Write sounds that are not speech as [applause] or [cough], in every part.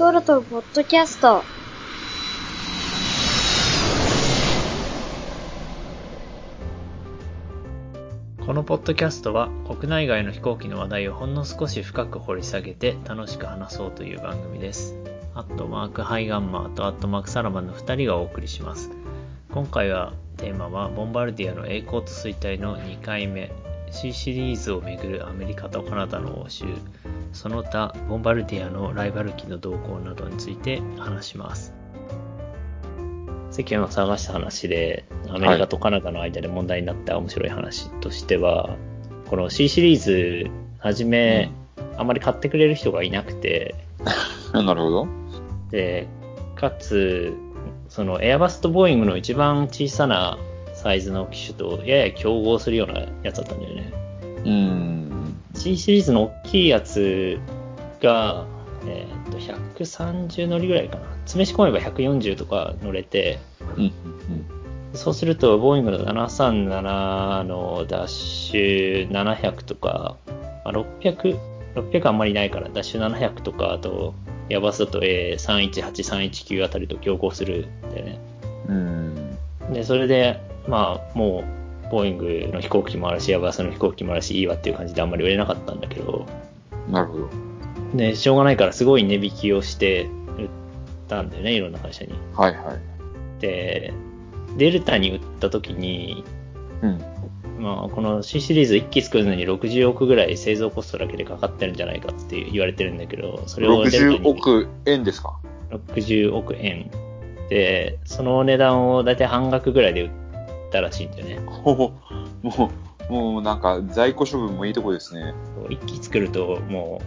ソルトポッドキャストこのポッドキャストは国内外の飛行機の話題をほんの少し深く掘り下げて楽しく話そうという番組です。アットマークハイガンマーとアットマークサラマンの2人がお送りします。今回はテーマはボンバルディアの栄光と衰退の2回目 C シリーズをめぐるアメリカとカナダの応酬その他ボンバルディアのライバル機の動向などについて話します。世間を探した話で、アメリカとカナダの間で問題になった面白い話としては、この C シリーズ、はじめ、あまり買ってくれる人がいなくて、[laughs] なるほど。で、かつ、そのエアバスとボーイングの一番小さなサイズの機種とやや競合するようなやつだったんだよね。うーん。C シリーズの大きいやつが、えっ、と、130乗りぐらいかな。詰め仕込めば140とか乗れて、うん。うん。そうすると、ボーイングの737のダッシュ700とか、まあ、600、600あんまりないから、ダッシュ700とか、あと、ヤバスだと A318、319あたりと競合するんだよね。うん。で、それで、まあ、もう、ボーイングの飛行機もあるし、ヤバスの飛行機もあるし、いいわっていう感じであんまり売れなかったんだけど、なるほど。で、しょうがないからすごい値引きをして売ったんだよね、いろんな会社に。はいはい。で、デルタに売った時に、うん。まあ、この C シリーズ1機作るのに60億ぐらい製造コストだけでかかってるんじゃないかって言われてるんだけど、それをデルタ60に億円ですか？60億円。で、その値段をだいたい半額ぐらいで売ったらしいんだよね。ほほ。もう、もうなんか在庫処分もいいとこですね。1機作るとも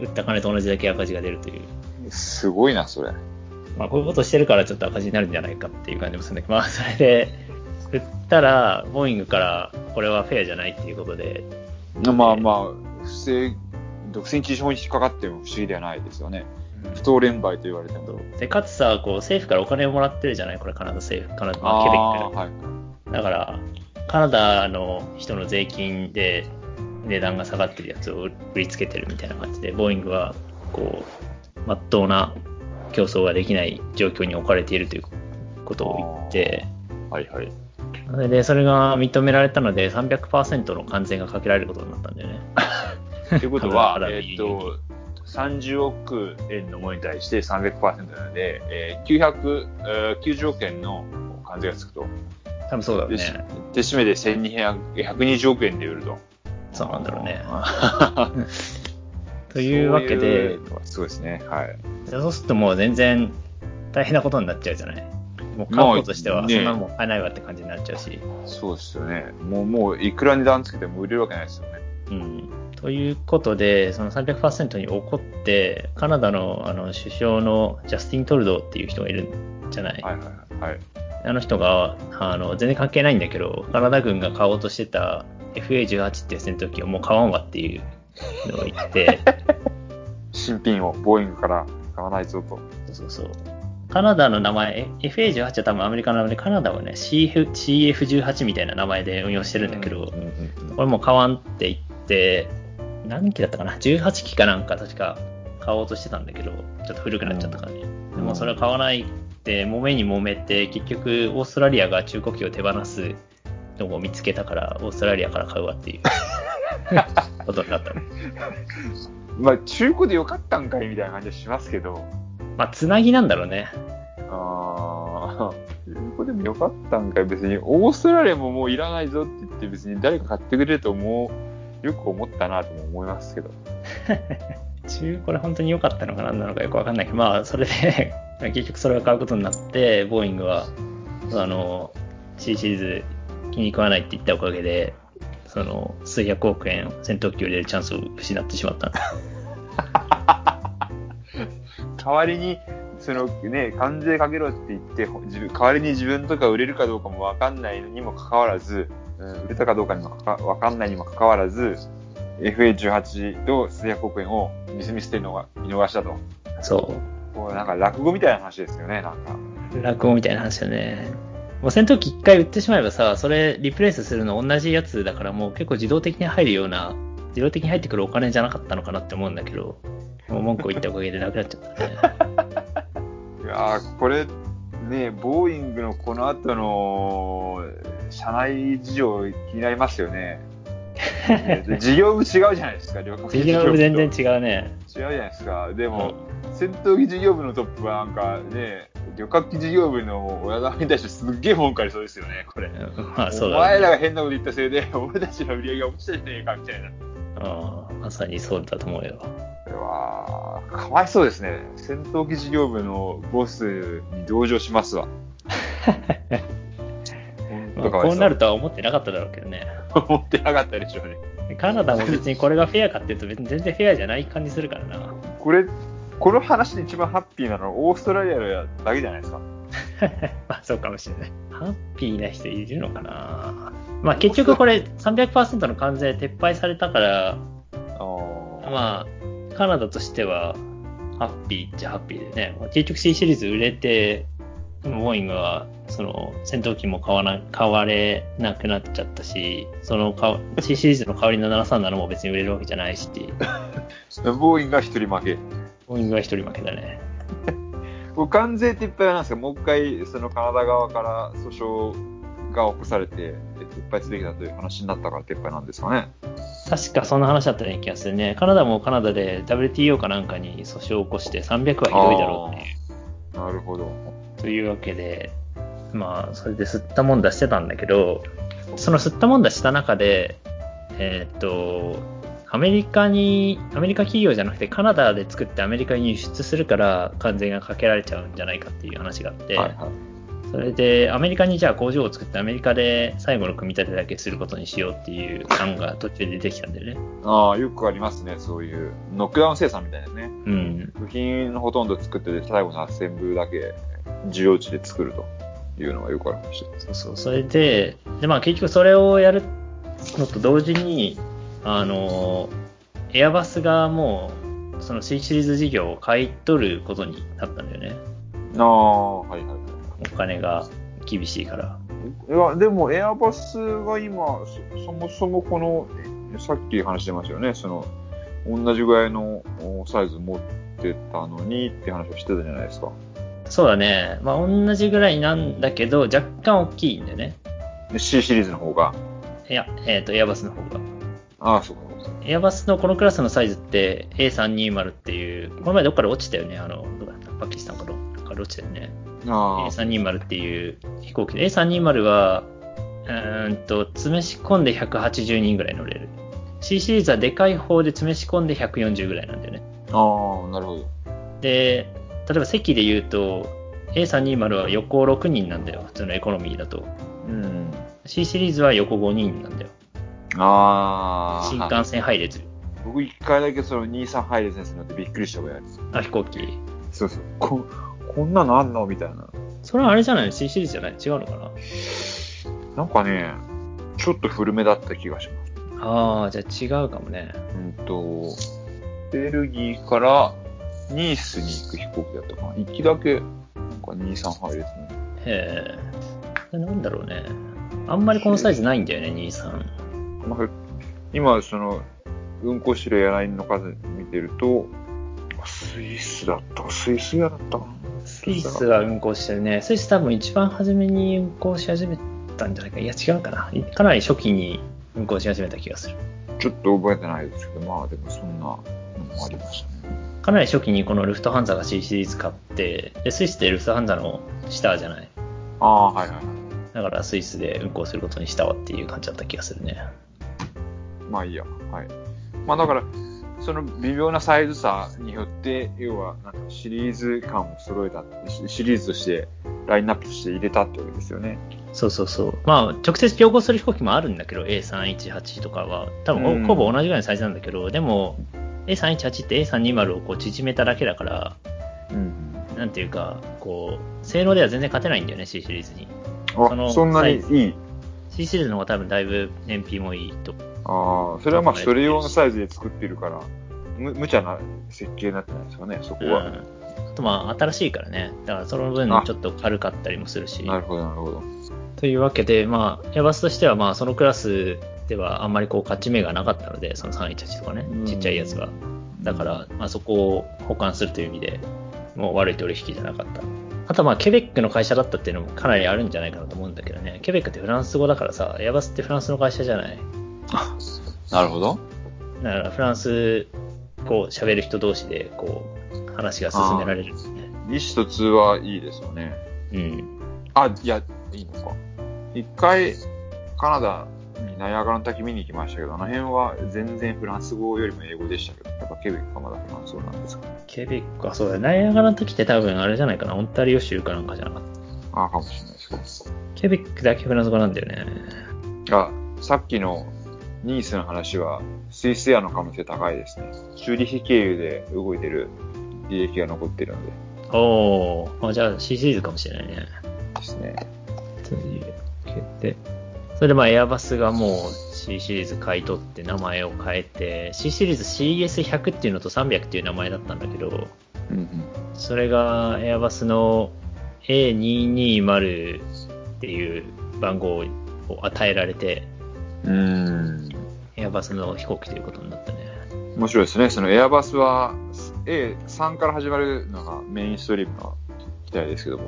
う、売った金と同じだけ赤字が出るという。すごいな、それ。まあ、こういうことしてるからちょっと赤字になるんじゃないかっていう感じもするんだけど、まあ、それで、売ったら、ボーイングから、これはフェアじゃないっていうことで、まあまあ、不正、独占禁止法に引っかかっても不思議ではないですよね。不当連売と言われても。で、かつさ、こう、政府からお金をもらってるじゃないこれ、カナダ政府、カナダ、まあ、ケベックからはい。だから、カナダの人の税金で値段が下がってるやつを売りつけてるみたいな感じで、ボーイングは、こう、まっとうな競争ができない状況に置かれているということを言って、はいはい。それで、それが認められたので、300%の関税がかけられることになったんだよね。ということはえーっと、30億円のものに対して300%なので、えー、900、えー90億円の関税がつくと。多分そうだろうで、しね。で締めで1200 120億円で売ると。そうなんだろうね。あ [laughs] というわけでそうですね。はい。そうするともう全然大変なことになっちゃうじゃない？もうまあ過去としてはねそんなもん買えないわって感じになっちゃうし。そうですよね。もう、もう、いくら値段つけても売れるわけないですよね。うん。ということで、その300%に怒って、カナダのあの首相のジャスティン・トルドーっていう人がいるんじゃない、はいはいはい。はい。あの人が、あの、全然関係ないんだけど、カナダ軍が買おうとしてた FA18 っていう戦闘機をもう買わんわっていうのを言って、[laughs] 新品をボーイングから買わないぞと。そうそう。カナダの名前、え FA18 は多分アメリカの名前で、カナダはね、CF CF18 みたいな名前で運用してるんだけど、うんうんうんこれもう買わんって言って、何機だったかな ?18 機かなんか確か買おうとしてたんだけど、ちょっと古くなっちゃったからね。でもそれは買わない揉めに揉めて、結局オーストラリアが中古機を手放すのを見つけたから、オーストラリアから買うわっていう [laughs] ことになったの。まあ、中古でよかったんかいみたいな感じはしますけど。まあ、つなぎなんだろうね。ああ、中古でもよかったんかい別に、オーストラリアももういらないぞって言って別に誰か買ってくれると思う、よく思ったなとも思いますけど。[laughs] 中古で本当に良かったのか何なのかよくわかんないけど、まあ、それで結局それを買うことになって、ボーイングは、あの、C シリーズ気に食わないって言ったおかげで、その、数百億円戦闘機を入れるチャンスを失ってしまった。[laughs] 代わりに、そのね、関税かけろって言って、ほ自分代わりに自分とか売れるかどうかもわかんないのにもかかわらず、うん売れたかどうかにもかかわかんないにもかかわらず、FA18 と数百億円をミスミスっていうのが見逃したと。そこうなんか落語みたいな話ですよね、なんか。う。落語みたいな話だね。もう戦闘機一回売ってしまえばさ、それリプレイスするの同じやつだからもう結構自動的に入るような、自動的に入ってくるお金じゃなかったのかなって思うんだけど、もう文句を言ったおかげでなくなっちゃったね。[laughs] いやー、これ、ね、ボーイングのこの後の、社内事情気になりますよね。で [laughs] 事業部違うじゃないですか、旅客機事業部全然違う。違うね。違うじゃないですか。でも、戦闘機事業部のトップはなんかね、旅客機事業部の親玉に対してすっげえ文句ありそうですよね、これ。うんまあそうおだね。前らが変なこと言ったせいで、[laughs] 俺たちの売り上げが落ちたじゃねえか、みたいな。うんまさにそうだと思うよ。これは、かわいそうですね。戦闘機事業部のボスに同情しますわ。[laughs] まあ。こうなるとは思ってなかっただろうけどね。[laughs] 思ってなかったでしょうね。カナダも別にこれがフェアかっていうと別に全然フェアじゃない感じするからな。これ、この話で一番ハッピーなのはオーストラリアだけじゃないですか。[laughs] まあそうかもしれない。ハッピーな人いるのかなまあ結局これ300%の関税撤廃されたから、あまあカナダとしてはハッピーっちゃハッピーでね。まあ結局 C シリーズ売れて、ボーイングはその戦闘機も買わな、買われなくなっちゃったし、そのか C シリーズの代わりの737も別に売れるわけじゃないし、ボーイングが一人負け。ボーイングは一人負けだね。これ関税撤廃はなん。ですかもう一回、そのカナダ側から訴訟が起こされて、撤廃すべきだという話になったから撤廃なん。ですかね。確かそん。な話だったような気がするね。カナダもカナダで WTO かなん。かに訴訟を起こして300はひどいだろうっていう。なるほど。というわけで、まあ、それで吸ったもん。だしてたん。だけど、その吸ったもん。だした中で、えーっと、アメリカに、アメリカ企業じゃなくてカナダで作ってアメリカに輸出するから関税がかけられちゃうんじゃないかっていう話があって、はいはい。それでアメリカにじゃあ工場を作ってアメリカで最後の組み立てだけすることにしようっていう案が途中で出てきたんだよね。ああ、よくありますね、そういう。ノックダウン生産みたいなね。うん。部品のほとんど作ってて、最後のアッセンブルだけ、需要地で作るというのがよくありました。そうそう。それで、で、まあ結局それをやるのと同時に、あの、エアバスがもう、その C シリーズ事業を買い取ることになったんだよね。ああ、はいはい。お金が厳しいから。いや、でも、エアバスが今、そそもそもこの、えさっき話してましたよね、その、同じぐらいのおサイズ持ってたのにって話をしてたじゃないですか。そうだね。まあ同じぐらいなんだけど、若干大きいんだよね。で C シリーズの方が。いや、えっ、と、エアバスの方が。ああ、そうか。エアバスのこのクラスのサイズって A320 っていう、この前どっかで落ちたよね。あの、どこだった？パキスタンかどっかで落ちたよね。ああ、A320 っていう飛行機で、A320 は、うーんと、詰め仕込んで180人ぐらい乗れる。C シリーズはでかい方で詰め仕込んで140ぐらいなんだよね。ああ、なるほど。で、例えば席で言うと、A320 は横6人なんだよ。普通のエコノミーだと。うん。C シリーズは横5人なんだよ。ああ。新幹線配列。僕一回だけその23配列に乗ってびっくりしたことある。あ、飛行機。そうそう。こ、こんなのあんのみたいな。それはあれじゃない ?C シリーズじゃない？違うのかな？なんかね、ちょっと古めだった気がします。ああ、じゃあ違うかもね。うんと、ベルギーからニースに行く飛行機だったかな。行きだけ、なんか2、3配列の。へえ。なんだろうね。あんまりこのサイズないんだよね、23。まあ今、その、運行してるエアラインの数見てると、スイスだったスイスやだったスイスは運行してるね。スイス多分一番初めに運行し始めたんじゃないか。いや、違うかな。かなり初期に運行し始めた気がする。ちょっと覚えてないですけど、まあでもそんなのもありましたね。かなり初期にこのルフトハンザが C シリーズ買って、で、スイスってルフトハンザの下じゃない？ああ、はいはいはい。だからスイスで運行することにしたわっていう感じだった気がするね。まあいいや。はい。まあだから、その微妙なサイズ差によって、要は、なんかシリーズ感を揃えた、シシリーズとして、ラインナップとして入れたってわけですよね。そうそうそう。まあ、直接競合する飛行機もあるんだけど、A318 とかは。多分うんほ、ほぼ同じぐらいのサイズなんだけど、でも、A318 って A320 をこう縮めただけだから、うん。なんていうか、こう、性能では全然勝てないんだよね、C シリーズに。あ、そのそんなにサいい？C シリーズの方が多分だいぶ燃費もいいと。ああ、それはまあそれ用のサイズで作ってるから、む、無茶な設計になってないですかね、そこは。うん。あとまあ、新しいからね。だからその分あちょっと軽かったりもするし。なるほど、なるほど。というわけで、まあ、エアバスとしてはまあ、そのクラスではあんまりこう、勝ち目がなかったので、その318とかねう、んちっちゃいやつは。だから、まあ、そこを保管するという意味で、もう悪い取引じゃなかった。あとはまあ、ケベックの会社だったっていうのもかなりあるんじゃないかなと思うんだけどね。ケベックってフランス語だからさ、エアバスってフランスの会社じゃない。[laughs] なるほど。だからフランス語を喋る人同士で、こう、話が進められるんですね。意思疎通はいいですよね。うん。あ、いや、いいのか。一回、カナダにナイアガラの滝見に行きましたけど、あの辺は全然フランス語よりも英語でしたけど、やっぱケベックはまだフランス語なんですか？ケベックはそうだ、ナイアガラの時って多分あれじゃないかな、オンタリオ州かなんかじゃなかった。ああ、かもしれないですケベックだけフランス語なんだよね。あ、さっきのニースの話は、スイスエアの可能性高いですね。チューリヒ経由で動いてる履歴が残ってるのでおー、あじゃあ C シリーズかもしれないね。ですね。というわけで。それでまあエアバスがもう C シリーズ買い取って名前を変えて、C シリーズ CS100 っていうのと300っていう名前だったんだけど、うんうん。それがエアバスの A220 っていう番号を与えられて、うーん。エアバスの飛行機ということになったね。面白いですね。そのエアバスは A3 から始まるのがメインストリームの機体ですけども、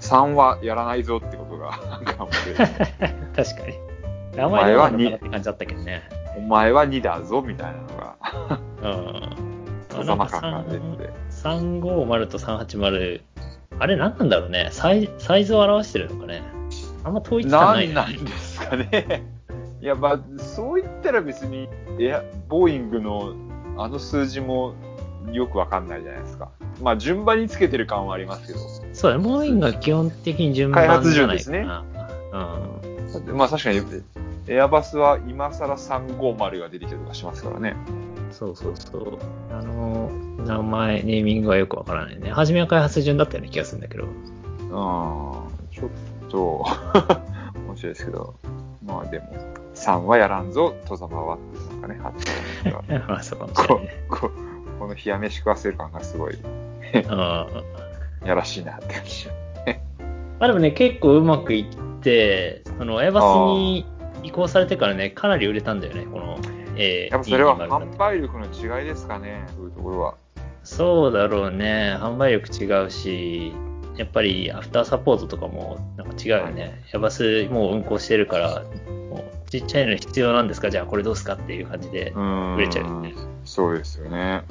3はやらないぞってことが、[laughs] なんか [laughs] 確かに。名前は2って感じだったけどね。お前は2だぞみたいなのが、うん。風間感が出てて。350と380、あれ何なんだろうねサイ。サイズを表してるのかね。あんま統一感な。ないんなんですかね。いや、まあ、そう言ったら別に、エア、ボーイングのあの数字もよくわかんないじゃないですか。まあ、順番につけてる感はありますけど。そうだね。ボーイングが基本的に順番じゃないかな。開発順ですねうん。まあ確かに、エアバスは今更350が出てきたりとかしますからね。そうそうそう。あの、名前、ネーミングはよくわからないね。初めは開発順だったような気がするんだけど。うん、ちょっと、[laughs] 面白いですけど。まあでも、3はやらんぞ、戸様はっていうなんかね、発音が。まあ、そうかもしれなこいね。ここの冷や飯食わせる感がすごい、やらしいなって感じ。あでもね、結構うまくいって、その、エアバスに移行されてからね、かなり売れたんだよね、この、えー、やっぱそれは D200 販売力の違いですかね、そういうところは。そうだろうね。販売力違うし、やっぱりアフターサポートとかもなんか違うよね。エアバスもう運行してるから、もうちっちゃいの必要なんですか？じゃあこれどうすかっていう感じでうん。売れちゃうよね。そうですよね。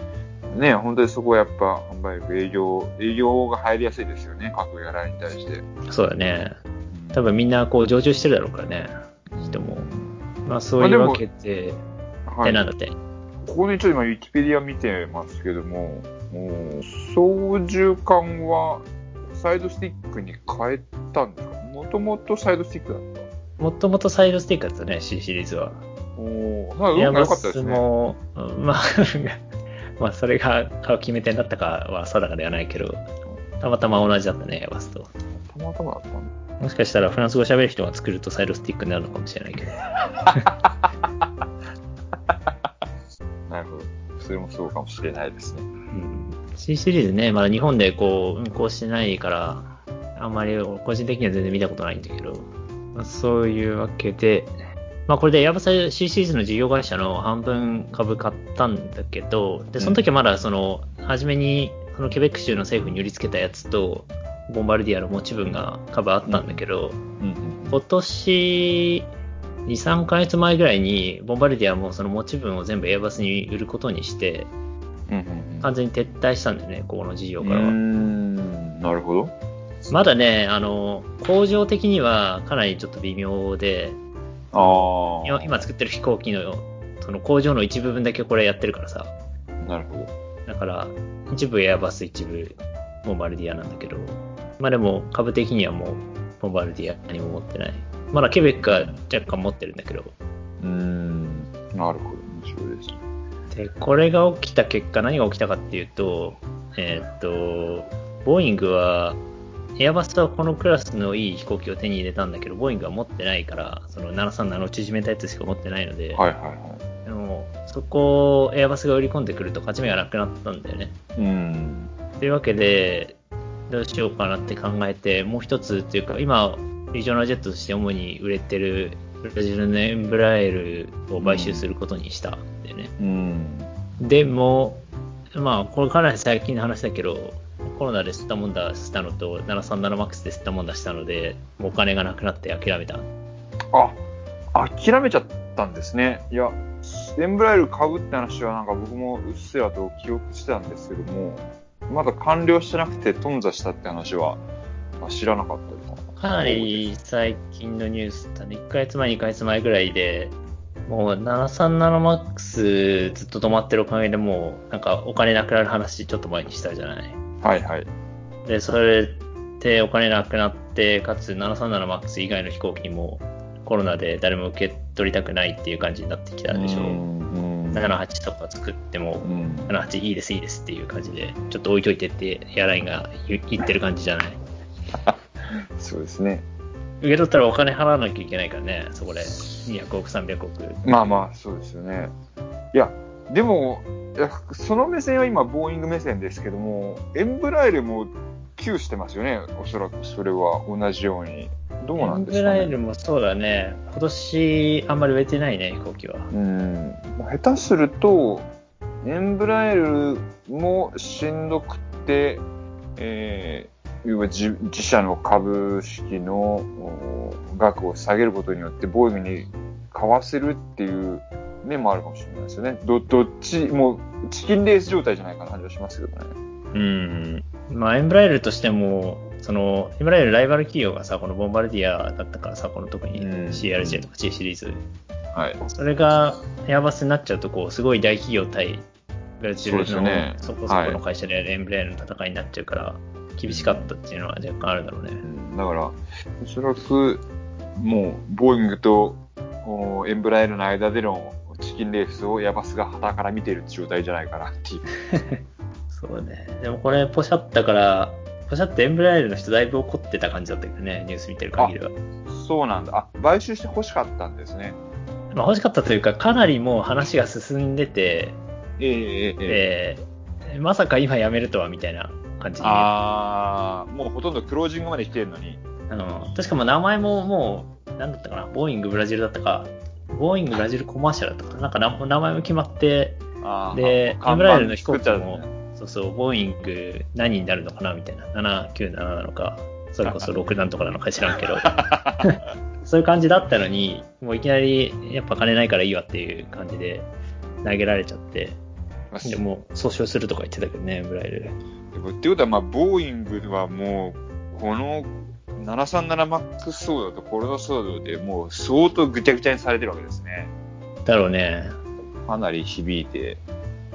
ね本当にそこはやっぱ販売力、営業、営業が入りやすいですよね、各やらに対して。そうだね。うん多分みんなこう常駐してるだろうからね。人も。まあそういうわけで、はい。えなんだって。ここにちょっと今、ウィキペディア見てますけども、もう操縦桿はサイドスティックに変えたんですか？もともとサイドスティックだった。もともとサイドスティックだったね、C シリーズは。おー、なんか良かったでスすね。も、うんまあ、[laughs] まあそれが買う決め手になったかは定かではないけど、たまたま同じだったね、バスと。たまたまだったんだ。もしかしたらフランス語喋る人が作るとサイドスティックになるのかもしれないけど。[laughs] なるほど。それもそうかもしれないですね。うん、C シリーズね、まだ日本でこう運行してないから、あんまり個人的には全然見たことないんだけど、まあ、そういうわけで、まあこれでエアバス C シリーズの事業会社の半分株買ったんだけど、で、その時はまだその、初めにそのケベック州の政府に売りつけたやつと、ボンバルディアの持ち分が株あったんだけど、うん今年、2、3ヶ月前ぐらいに、ボンバルディアもその持ち分を全部エアバスに売ることにして、うん。うんうん完全に撤退したんだよね、ここの事業うん。からは。なるほど。まだね、あの、工場的にはかなりちょっと微妙で、あ今今作ってる飛行機の、その工場の一部分だけこれやってるからさ。あ。なるほど。だから、一部エアバス、一部ボンバルディアなんだけど、まあでも株的にはもうボンバルディア何も持ってない。まだケベックは若干持ってるんだけど、うーん、なるほど。でこれが起きた結果、何が起きたかっていうと、えーっと、ボーイングは、エアバスはこのクラスのいい飛行機を手に入れたんだけど、ボーイングは持ってないから、その737の縮めたやつしか持ってないので、はいはいはい。でもそこをエアバスが売り込んでくると勝ち目がなくなったんだよね。うん。というわけで、どうしようかなって考えて、もう一つっていうか、今、リージョナルジェットとして主に売れてるブラジルのエンブラエルを買収することにしたんだよね。うん。でも、まあ、これかなり最近の話だけど、コロナで吸ったもんだしたのと、737MAX で吸ったもんだしたので、お金がなくなって諦めた。あ、諦めちゃったんですね。いや、エンブライル買うって話はなんか僕もうっすらと記憶してたんですけども、まだ完了してなくて頓挫したって話はあ知らなかったですかなり最近のニュースだね。1ヶ月前、2ヶ月前ぐらいで、もう 737MAX ずっと止まってるおかげでもう、なんかお金なくなる話ちょっと前にしたじゃない。はいはい。で、それでお金なくなって、かつ 737MAX 以外の飛行機にもコロナで誰も受け取りたくないっていう感じになってきたでしょ。うん。78とか作っても、うん。78いいですいいですっていう感じで、ちょっと置いといてってエアラインが言言ってる感じじゃない。[laughs] そうですね。受け取ったらお金払わなきゃいけないからね、そこで。200億、300億。まあまあ、そうですよね。いや、でも、その目線は今、ボーイング目線ですけども、エンブライルも窮してますよね、おそらくそれは同じように。どうなんですかね。エンブライルもそうだね。今年あんまり売れてないね、飛行機は。うん。まあ下手すると、エンブライルもしんどくって、えー、要は自自社の株式のお額を下げることによって、ボーイングに買わせるっていう面もあるかもしれないですよね。ど、どっち、もう、チキンレース状態じゃないかな感じはしますけどね。うん。まあ、エンブライルとしても、その、エンブライルライバル企業がさ、このボンバルディアだったからさ、この特にうん CRJ とか G シリーズ。はい。それがエアバスになっちゃうと、こう、すごい大企業対ブラジルのそこそこの会社でエンブライルの戦いになっちゃうから、厳しかったっていうのは若干あるだろうね。うんだから、おそらく、もう、ボーイングとおエンブライルの間でのチキンレースをヤバスが旗から見てる状態じゃないかなっていう。[laughs] そうね。でもこれ、ポシャったから、ポシャってエンブライルの人だいぶ怒ってた感じだったけどね、ニュース見てる限りは。そうなんだ。あ、買収して欲しかったんですね。まあ欲しかったというか、かなりもう話が進んでて、ええええええーまさか今辞めるとはみたいな感じで。あー、もうほとんどクロージングまで来てるのに。あの、確かもう名前ももう、なんだったかな、ボーイングブラジルだったか、ボーイングブラジルコマーシャルだったかな、なんかな名前も決まって、で、エ看板ンブライルの飛行機もちゃう、そうそう、ボーイング何になるのかな？みたいな、797なのか、それこそ [laughs] 6なんとかなのか知らんけど、[laughs] そういう感じだったのに、もういきなり、やっぱ金ないからいいわっていう感じで投げられちゃって、まあでもう、訴訟するとか言ってたけどね、エンブライル。っていうことは、まあ、ボーイングはもう、この 737MAX 騒動とコロナ騒動でもう相当ぐちゃぐちゃにされてるわけですね。だろうね。かなり響いて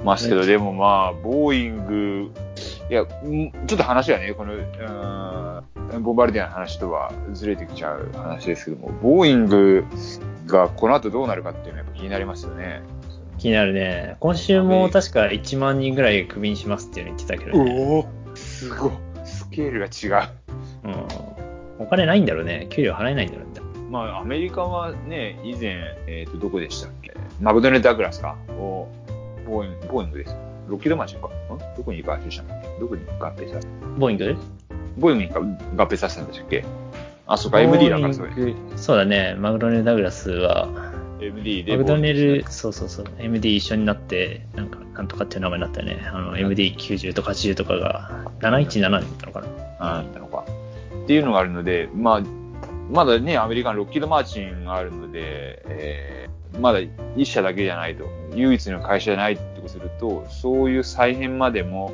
ますけど、でもまあ、ボーイング、いや、んちょっと話がね、この、うーんボンバルディアの話とはずれてきちゃう話ですけども、ボーイングがこの後どうなるかっていうのはやっぱ気になりますよね。気になるね。今週も確か1万人ぐらいクビにしますっていうの言ってたけどね。おおすごい。スケールが違う。うん。お金ないんだろうね。給料払えないんだろうね。まあ、アメリカはね、以前、えっ、と、どこでしたっけ？マクドネル・ダグラスか？を、ボーイング、ボーイングです。ロッキードマーチンかん？どこに買収したんだっけ？どこに合併させボーイングボーイングにか合併させたんでしたっけ？あ、そうか、MD だからそそうだね。マクドネル・ダグラスは、MD でマクドネル、そうそうそう、MD 一緒になって、なんか、なんとかっていう名前になったよね。あの、MD90 とか80とかが、717になったのかな。あったのか。っていうのがあるので、まあ、まだね、アメリカのロッキードマーチンがあるので、えーまだ一社だけじゃないと、唯一の会社じゃないってことすると、そういう再編までも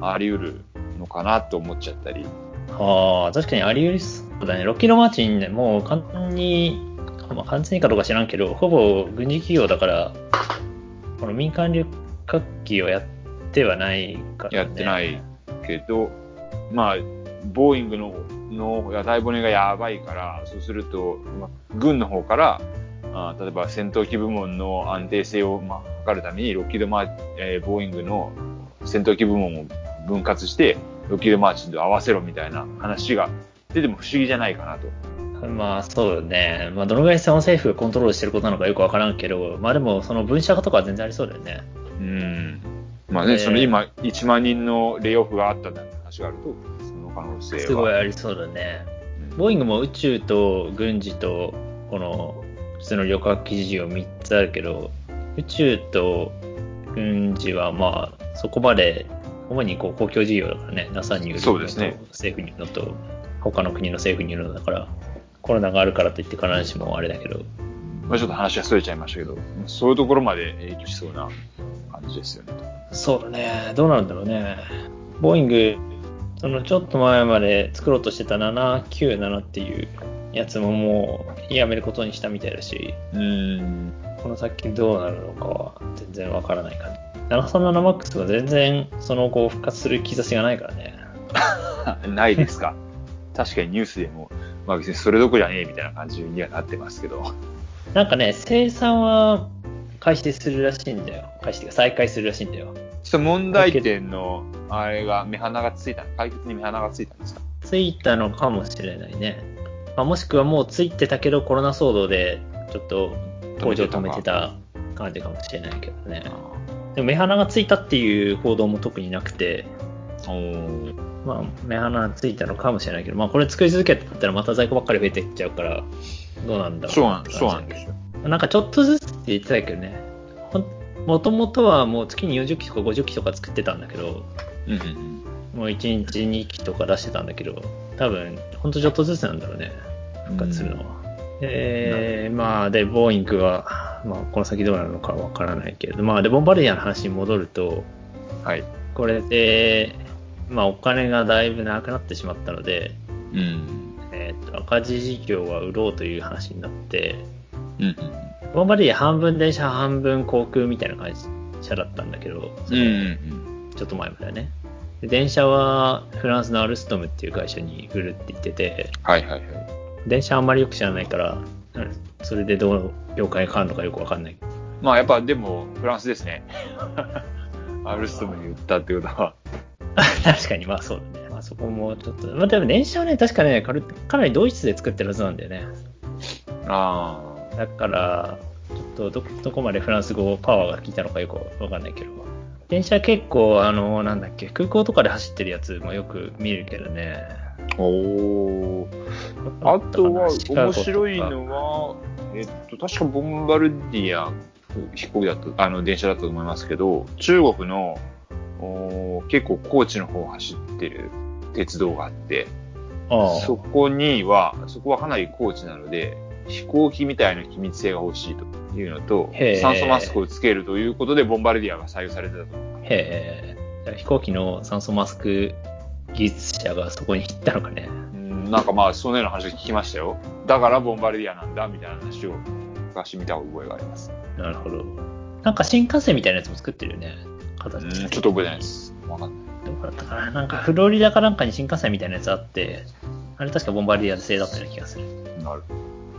あり得るのかなと思っちゃったり。ああ、確かにあり得りそうだね。ロッキードマーチンね、もう簡単に、まあ、完全にかどうか知らんけど、ほぼ軍事企業だから、この民間旅客機をやってはないからね。やってないけど、まあ、ボーイングの、の屋台骨がやばいから、そうすると、まあ、軍の方から、あ例えば戦闘機部門の安定性を、まあ、測るために、ロッキードマー、えーボーイングの戦闘機部門を分割して、ロッキードマーチンと合わせろみたいな話が出ても不思議じゃないかなと。まあそうだね。まあどのぐらい日本政府がコントロールしてることなのかよくわからんけど、まあでもその分社化とかは全然ありそうだよね。うん。まあね、ねその今、1万人のレイオフがあったって話があると、その可能性は。すごいありそうだね。うんボーイングも宇宙と軍事と、この普通の旅客機事業3つあるけど、宇宙と軍事はまあ、そこまで、主にこう公共事業だからね、NASA に売るそうですね政府に売るのと、他の国の政府に売るのだから、コロナがあるからといって必ずしもあれだけど、まあちょっと話はそれちゃいましたけど、そういうところまで影響しそうな感じですよね。そうだね。どうなるんだろうね。ボーイング、そのちょっと前まで作ろうとしてた797っていうやつももうやめることにしたみたいだし、うーん。この先どうなるのかは全然わからない感じ。737MAX は全然その後復活する兆しがないからね。[laughs] ないですか。確かにニュースでも、まあ別にそれどころじゃねえみたいな感じにはなってますけど。なんかね、生産は開始するらしいんだよ。開始っていうか再開するらしいんだよ。ちょっと問題点の、あれが、目鼻がついた、解決に目鼻がついたんですか？ついたのかもしれないね。まあ、もしくはもうついてたけどコロナ騒動でちょっと工場止めてた感じかもしれないけどね。でも目鼻がついたっていう報道も特になくて、まあ目鼻がついたのかもしれないけど、まあこれ作り続けてたらまた在庫ばっかり増えていっちゃうから、どうなんだろうそうなんそうなんですよ。どなんかちょっとずつって言ってたけどね。もともとはもう月に40機とか50機とか作ってたんだけど、うんうんうん。もう1日2機とか出してたんだけど、多分、ほんとちょっとずつなんだろうね。復活するのは。えー、まあ、で、ボーイングは、まあ、この先どうなるのかわからないけれど、まあ、で、ボンバルディアの話に戻ると、はい。これで、まあ、お金がだいぶなくなってしまったので、うん。えっ、と、赤字事業は売ろうという話になって、うんうんボンバ半分電車半分航空みたいな会社だったんだけど、うん。ちょっと前までね。で電車はフランスのアルストムっていう会社に売るって言ってて、はいはいはい。電車あんまりよく知らないから、うんそれでどう業界が変わるのかよくわかんない。まあやっぱでも、フランスですね。[laughs] アルストムに売ったってことは。[laughs] 確かに、まあそうだね。まあそこもちょっと、まあでも電車はね、確かね、かるかなりドイツで作ってるはずなんだよね。あだから、ちょっとど、どこまでフランス語パワーが効いたのかよくわかんないけど。電車結構、あの、なんだっけ、空港とかで走ってるやつもよく見るけどね。あ。おー。あとは、面白いのは、えっと、確かボンバルディア飛行機だあの、電車だと思いますけど、中国の、結構高知の方を走ってる鉄道があって、ああそこには、そこはかなり高知なので、飛行機みたいな機密性が欲しいというのと酸素マスクをつけるということで、ボンバルディアが採用されてたと。へえ。じゃあ飛行機の酸素マスク技術者がそこに行ったのかね。うんなんかまあ、そのような話を聞きましたよ。だからボンバルディアなんだ、みたいな話を昔見た覚えがあります。なるほど。なんか新幹線みたいなやつも作ってるよね。形。うん、ちょっと覚えてないです。わかんない。どこだったかななんかフロリダかなんかに新幹線みたいなやつあって、あれ確かボンバルディア製だったような気がする。なる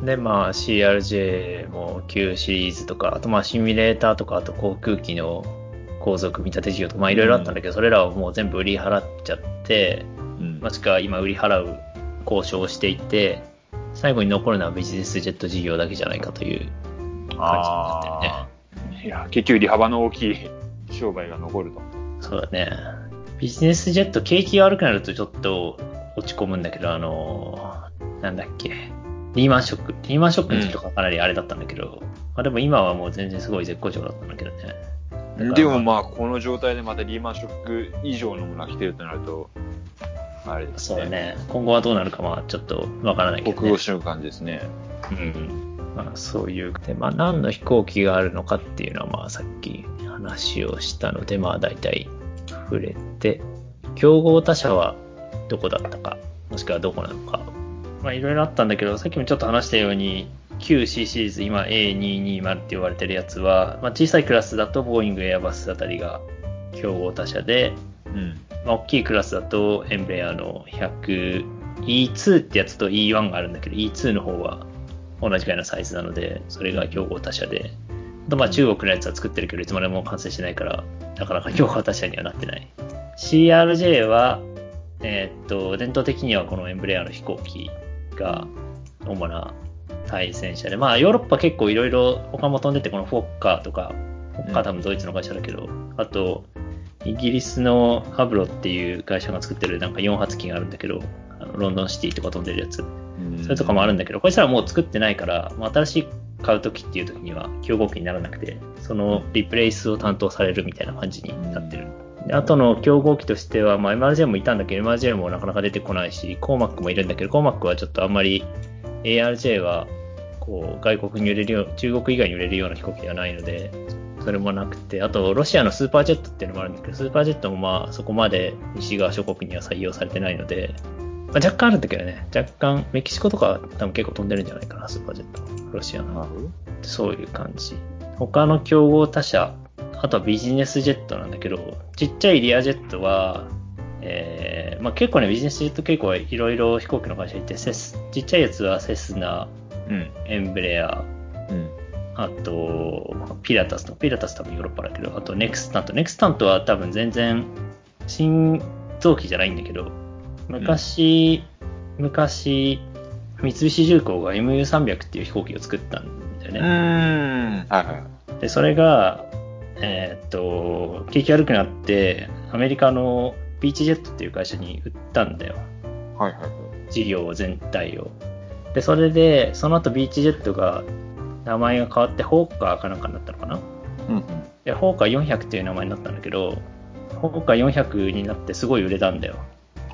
で、まあ CRJ も旧シリーズとか、あとまあシミュレーターとか、あと航空機の航続見立て事業とか、まあいろいろあったんだけど、それらをもう全部売り払っちゃって、うんもしくは今売り払う交渉をしていて、最後に残るのはビジネスジェット事業だけじゃないかという感じになってるね。いや、結局利幅の大きい商売が残ると。そうだね。ビジネスジェット、景気が悪くなるとちょっと落ち込むんだけど、あのーなんだっけ。リーマンショック。リーマンショックの時とかかなりあれだったんだけど、まあでも今はもう全然すごい絶好調だったんだけどね。でもまあ、この状態でまたリーマンショック以上のものが来てるとなると、あれですね。そうだね。今後はどうなるかはちょっとわからないけど、ね。国語しの感じですね。うん。まあそういう。で、まあ何の飛行機があるのかっていうのはまあさっき話をしたので、まあ大体触れて、競合他社はどこだったか、もしくはどこなのか。まあいろいろあったんだけど、さっきもちょっと話したように、旧 C シリーズ、今 A220 って言われてるやつは、まあ小さいクラスだとボーイング、エアバスあたりが競合他社で、うん。まあ、大きいクラスだと、エンブレアの 100E2 ってやつと E1 があるんだけど、E2 の方は同じぐらいのサイズなので、それが競合他社で、まあ中国のやつは作ってるけど、いつまでも完成してないから、なかなか競合他社にはなってない。CRJ は、えーっと、伝統的にはこのエンブレアの飛行機が主な対戦車で、まあヨーロッパ結構いろいろ他も飛んでて、このフォッカーとか、フォッカーは多分ドイツの会社だけど、あと、イギリスのハブロっていう会社が作ってるなんか4発機があるんだけど、あのロンドンシティとか飛んでるやつ。それとかもあるんだけど、こいつらはもう作ってないから、もう新しい買うときっていうときには競合機にならなくて、そのリプレイスを担当されるみたいな感じになってる。であとの競合機としては、まあ、MRJ もいたんだけど、MRJ もなかなか出てこないし、コーマックもいるんだけど、コーマックはちょっとあんまり ARJ はこう外国に売れるよう、中国以外に売れるような飛行機ではないので、それもなくて、あとロシアのスーパージェットっていうのもあるんだけど、スーパージェットもまあそこまで西側諸国には採用されてないので、まあ、若干あるんだけどね、若干メキシコとかは多分結構飛んでるんじゃないかな、スーパージェット。ロシアの。そういう感じ。他の競合他社、あとはビジネスジェットなんだけど、ちっちゃいリアジェットは、えーまあ、結構ね、ビジネスジェット傾向はいろいろ飛行機の会社いて、セス、ちっちゃいやつはセスナ、うん。エンブレア、うん。あと、ピラタスと、ピラタス多分ヨーロッパだけど、あとネクスタント。ネクスタントは多分全然新造機じゃないんだけど、昔、昔、三菱重工が MU300 っていう飛行機を作ったんだようね。ん。はいはい。で、それが、えーっと、景気悪くなって、アメリカのビーチジェットっていう会社に売ったんだよ。はいはいはい。事業全体を。で、それで、その後ビーチジェットが、名前が変わって、ホーカーかなんかになったのかなうんうん。で、ホーカー400っていう名前になったんだけど、ホーカー400になってすごい売れたんだよ。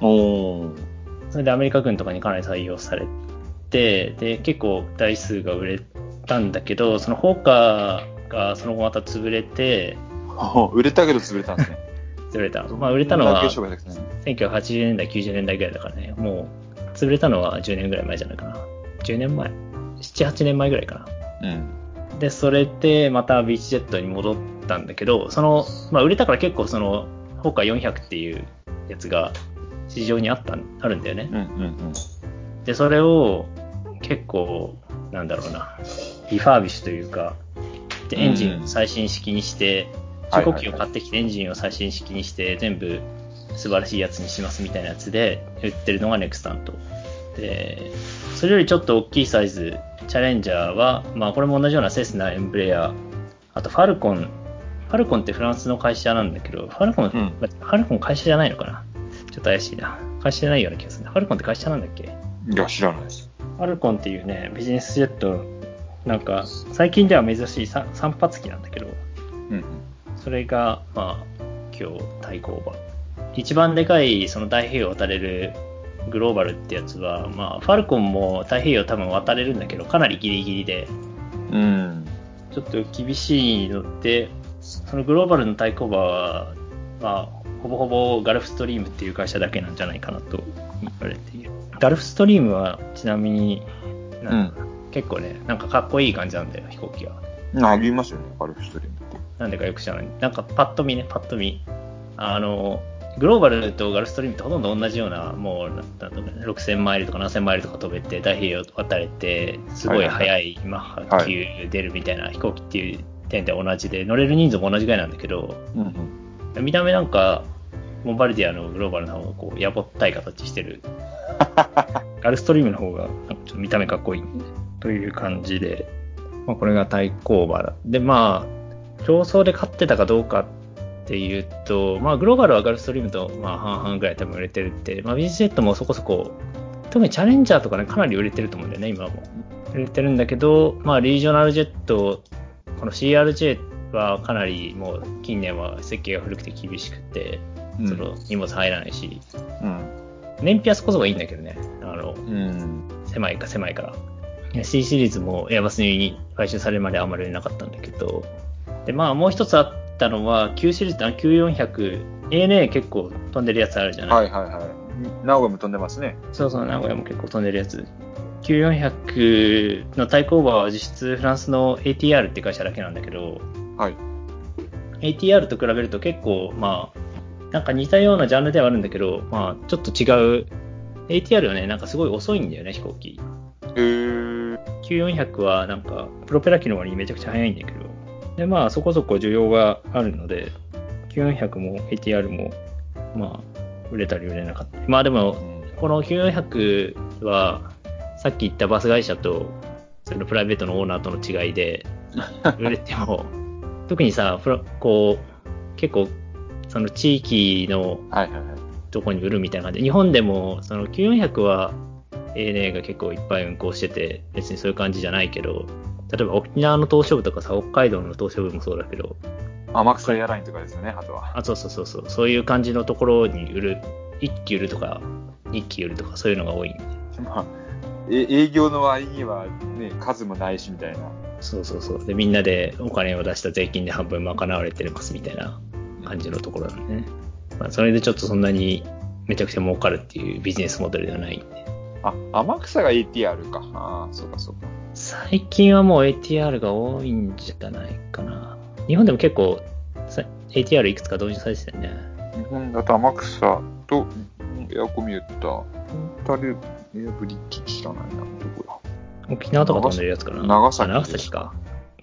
おー。それでアメリカ軍とかにかなり採用されて、で、結構台数が売れたんだけど、そのホーカーがその後また潰れて、売れたけど潰れたんですね。[laughs] 潰れた。まあ売れたのはどんだけ商売ですね。1980年代、90年代ぐらいだからね、もう潰れたのは10年ぐらい前じゃないかな。10年前 ?7、8年前ぐらいかな。うん。で、それでまたビーチジェットに戻ったんだけど、その、まあ売れたから結構その、ホーカー400っていうやつが市場にあった、あるんだよね。うん。うんうん。で、それを結構、なんだろうな、リファービッシュというか、でエンジンを最新式にして、中古機を買ってきてエンジンを最新式にして、全部素晴らしいやつにしますみたいなやつで売ってるのがネクスタント。で、それよりちょっと大きいサイズ、チャレンジャーは、まあこれも同じようなセスナ、エンブレア、あとファルコン、ファルコンってフランスの会社なんだけど、ファルコン、ん。ファルコン会社じゃないのかな。ちょっと怪しいな。会社じゃないような気がするな。ファルコンって会社なんだっけ？いや、知らないです。ファルコンっていうね、ビジネスジェット、なんか、最近では珍しい三三発機なんだけど、うんうん。それが、まあ、今日対抗馬。一番でかい、その太平洋を渡れるグローバルってやつは、まあ、ファルコンも太平洋多分渡れるんだけど、かなりギリギリで、うん。ちょっと厳しいので、そのグローバルの対抗馬は、まあ、ほぼほぼガルフストリームっていう会社だけなんじゃないかなと言われている。ガルフストリームは、ちなみに、なんか結構ね、なんかかっこいい感じなんだよ、飛行機が。あ、ありますよね、ガルフストリームって。なんでかよく知らない。なんかパッと見ね、パッと見。あの、グローバルとガルフストリームってほとんど同じような、もう、なんだろうね6000マイルとか7000マイルとか飛べて、太平洋渡れて、すごい速いマッハ9出るみたいな飛行機っていう点で同じで、乗れる人数も同じぐらいなんだけど、うんうん。見た目なんか、モンバルディアのグローバルの方がこう、やぼったい形してる。[laughs] ガルストリームの方が、ちょっと見た目かっこいい、という感じで、まあこれが対抗馬だ。で、まあ、競争で勝ってたかどうかっていうと、まあグローバルはガルストリームとまあ半々ぐらい多分売れてるって、まあビジジェットもそこそこ、特にチャレンジャーとかね、かなり売れてると思うんだよね、今も。売れてるんだけど、まあリージョナルジェット、この CRJ はかなりもう近年は設計が古くて厳しくて、その荷物入らないし、うん。燃費はそこそこいいんだけどね。あの、うん。狭いか狭いから。C シリーズもエアバスに買収されるまであんまり売れなかったんだけど。で、まあもう一つあったのは、Q シリーズ、あ9400、ANA 結構飛んでるやつあるじゃない、はいはいはい。名古屋も飛んでますね。そうそう、名古屋も結構飛んでるやつ。9400の対抗馬は実質フランスの ATR って会社だけなんだけど、はい。ATR と比べると結構、まあ、なんか似たようなジャンルではあるんだけど、まあ、ちょっと違う。ATR はね、なんかすごい遅いんだよね、飛行機。へー。9400はなんか、プロペラ機の割にめちゃくちゃ速いんだけど。で、まあ、そこそこ需要があるので、9400も ATR も、まあ、売れたり売れなかったり。まあでも、この9400は、さっき言ったバス会社と、そのプライベートのオーナーとの違いで、売れても、特にさ、フラこう、結構、その地域の。とこに売るみたいな感じで、日本でも、その9400は ANA が結構いっぱい運行してて、別にそういう感じじゃないけど、例えば沖縄の島しょ部とかさ、北海道の島しょ部もそうだけど、天草エアラインとかですよね、あとは。あ、そうそうそうそう。そういう感じのところに売る、1機売るとか、2機売るとか、そういうのが多い。まあ、え営業の割にはね、数もないしみたいな。そうそうそう。で、みんなでお金を出した税金で半分賄われてますみたいな感じのところなんでね。まあ、それでちょっとそんなにめちゃくちゃ儲かるっていうビジネスモデルではないんで。あ、天草が ATR か。ああ、そうかそうか。最近はもう ATR が多いんじゃないかな。日本でも結構さ ATR いくつか導入されてたよね。日本だと天草とエアコミューター、ポンタルエアブリッジ知らないな。どこだ？沖縄とか飛んでるやつかな。長崎あ長崎か。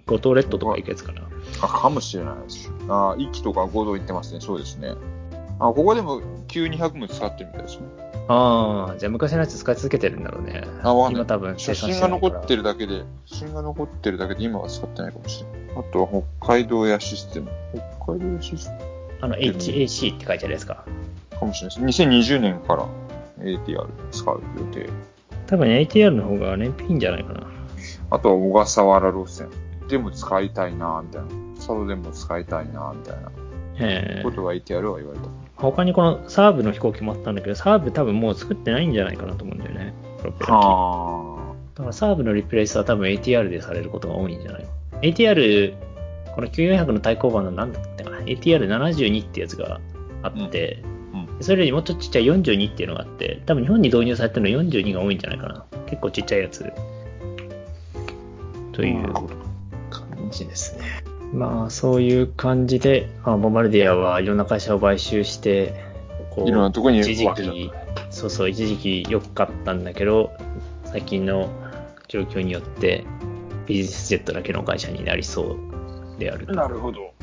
五島列島とか行くやつかな。あ、かもしれないです。あ、壱岐とか合同行ってますね。そうですね。あ、ここでも9,200も使ってるみたいですね。ああ、じゃあ昔のやつ使い続けてるんだろうね。あわかんない今多分生写真が残ってるだけで、写真が残ってるだけで今は使ってないかもしれない。あとは北海道エアシステム。北海道エアシステあの、HAC って書いてあるやつか。ムかもしれないです。2020年から ATR 使う予定。多分ね、ATR の方が燃費いいんじゃないかな。あとは小笠原路線。でも使いたいなみたいな。佐渡でも使いたいなみたいなええことは ATR は言われた。他にこのサーブの飛行機もあったんだけど、サーブ多分もう作ってないんじゃないかなと思うんだよね。プロペラ機。はだからサーブのリプレイスは多分 ATR でされることが多いんじゃない ?ATR、この9400の対抗版のなんだったかな ?ATR72 ってやつがあって、あ。うん。それよりもっとちっちゃい42っていうのがあって、多分日本に導入されてるの42が多いんじゃないかな。結構ちっちゃいやつ。という感じですね。まあ、そういう感じで、まあ、ボマルディアはいろんな会社を買収して、こいろんなとこに一時期、そうそう、一時期良かったんだけど、最近の状況によって、ビジネスジェットだけの会社になりそうであると。なるほど。